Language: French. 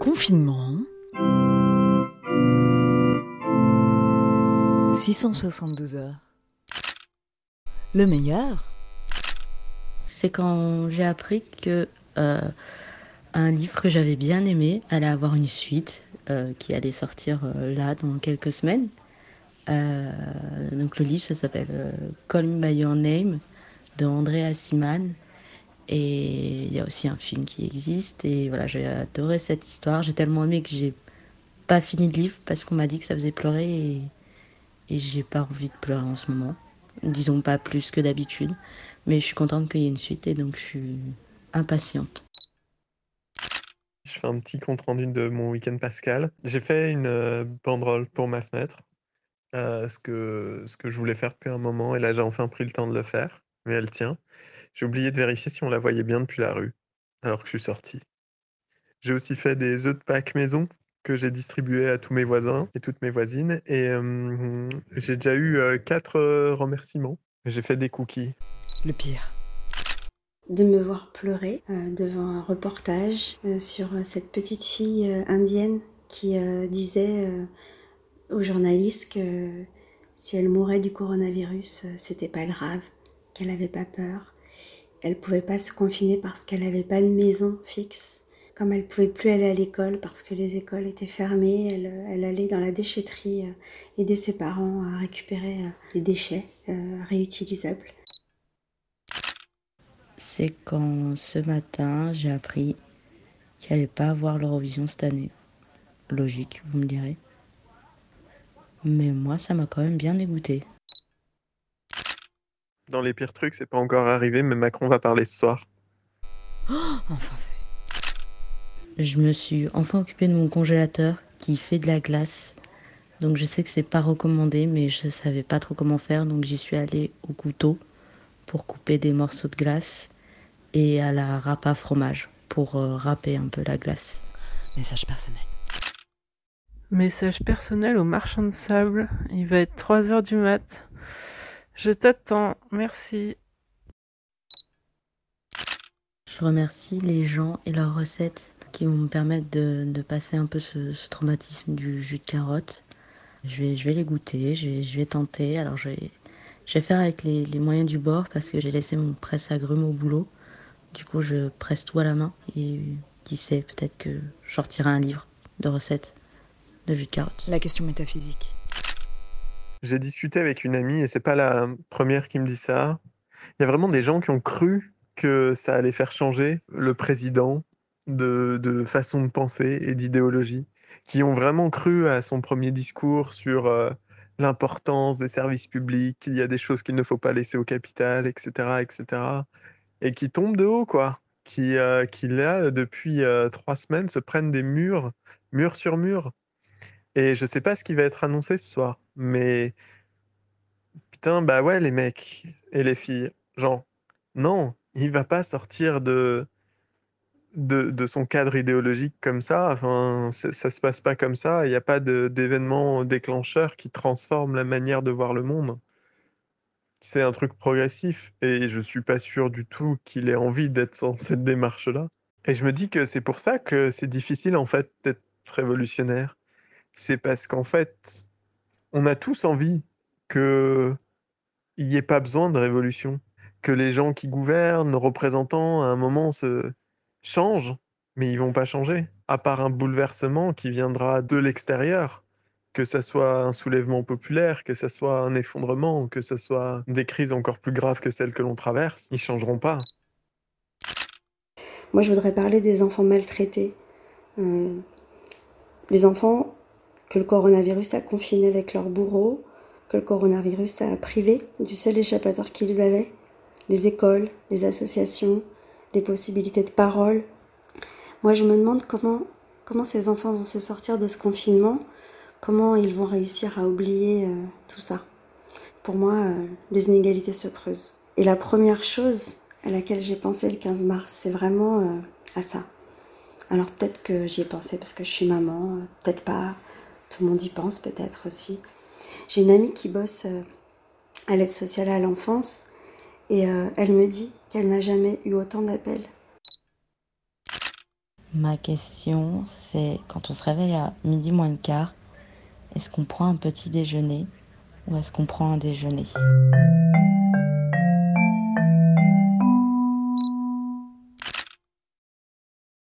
Confinement. 672 heures. Le meilleur C'est quand j'ai appris que euh, un livre que j'avais bien aimé allait avoir une suite euh, qui allait sortir euh, là dans quelques semaines. donc le livre ça s'appelle Call Me By Your Name de André Assiman. Et il y a aussi un film qui existe. Et voilà, j'ai adoré cette histoire. J'ai tellement aimé que j'ai pas fini le livre parce qu'on m'a dit que ça faisait pleurer et, et j'ai pas envie de pleurer en ce moment. Disons pas plus que d'habitude. Mais je suis contente qu'il y ait une suite et donc je suis impatiente. Je fais un petit compte rendu de mon week-end pascal. J'ai fait une euh, banderole pour ma fenêtre, euh, ce, que, ce que je voulais faire depuis un moment, et là j'ai enfin pris le temps de le faire, mais elle tient. J'ai oublié de vérifier si on la voyait bien depuis la rue, alors que je suis sorti. J'ai aussi fait des œufs de Pâques maison que j'ai distribués à tous mes voisins et toutes mes voisines. Et j'ai déjà eu quatre remerciements. J'ai fait des cookies. Le pire. De me voir pleurer devant un reportage sur cette petite fille indienne qui disait aux journalistes que si elle mourait du coronavirus, c'était pas grave, qu'elle avait pas peur, elle pouvait pas se confiner parce qu'elle n'avait pas de maison fixe. Comme elle pouvait plus aller à l'école parce que les écoles étaient fermées, elle, allait dans la déchetterie euh, aider ses parents à récupérer euh, des déchets euh, réutilisables. C'est quand ce matin j'ai appris qu'il allait pas avoir l'Eurovision cette année. Logique, vous me direz. Mais moi, ça m'a quand même bien dégoûté dans les pires trucs, c'est pas encore arrivé, mais Macron va parler ce soir. enfin Je me suis enfin occupé de mon congélateur qui fait de la glace. Donc je sais que c'est pas recommandé, mais je savais pas trop comment faire, donc j'y suis allée au couteau pour couper des morceaux de glace et à la râpe à fromage pour euh, râper un peu la glace. Message personnel. Message personnel au marchand de sable. Il va être 3 heures du mat. Je t'attends, merci. Je remercie les gens et leurs recettes qui vont me permettre de, passer un peu ce, traumatisme du jus de carotte. Je vais, je vais les goûter, je vais, tenter. Alors je vais, faire avec les, moyens du bord parce que j'ai laissé mon presse-agrumes au boulot. Du coup, je presse tout à la main et qui sait, peut-être que je sortirai un livre de recettes de jus de carotte. La question métaphysique. J'ai discuté avec une amie et c'est pas la première qui me dit ça. Il y a vraiment des gens qui ont cru que ça allait faire changer le président de, façon de penser et d'idéologie, qui ont vraiment cru à son premier discours sur euh, l'importance des services publics, qu'il y a des choses qu'il ne faut pas laisser au capital, etc., etc., et qui tombent de haut, quoi. Qui, euh, qui là, depuis euh, trois semaines, se prennent des murs, mur sur mur. Et je sais pas ce qui va être annoncé ce soir, mais putain, bah ouais, les mecs et les filles, genre, non, il va pas sortir de, de, son cadre idéologique comme ça. Enfin, ça se passe pas comme ça. Il n'y a pas d'événement déclencheur qui transforme la manière de voir le monde. C'est un truc progressif et je suis pas sûr du tout qu'il ait envie d'être dans cette démarche-là. Et je me dis que c'est pour ça que c'est difficile en fait d'être révolutionnaire c'est parce qu'en fait, on a tous envie qu'il n'y ait pas besoin de révolution, que les gens qui gouvernent, représentants, à un moment se changent, mais ils vont pas changer, à part un bouleversement qui viendra de l'extérieur, que ce soit un soulèvement populaire, que ce soit un effondrement, que ce soit des crises encore plus graves que celles que l'on traverse, ils changeront pas. Moi, je voudrais parler des enfants maltraités. Euh, les enfants que le coronavirus a confiné avec leurs bourreaux, que le coronavirus a privé du seul échappatoire qu'ils avaient, les écoles, les associations, les possibilités de parole. Moi, je me demande comment, comment ces enfants vont se sortir de ce confinement, comment ils vont réussir à oublier euh, tout ça. Pour moi, euh, les inégalités se creusent. Et la première chose à laquelle j'ai pensé le 15 mars, c'est vraiment euh, à ça. Alors peut-être que j'y ai pensé parce que je suis maman, peut-être pas, tout le monde y pense peut-être aussi. J'ai une amie qui bosse euh, à l'aide sociale à l'enfance et euh, elle me dit qu'elle n'a jamais eu autant d'appels. Ma question, c'est quand on se réveille à midi moins le quart, est-ce qu'on prend un petit déjeuner ou est-ce qu'on prend un déjeuner?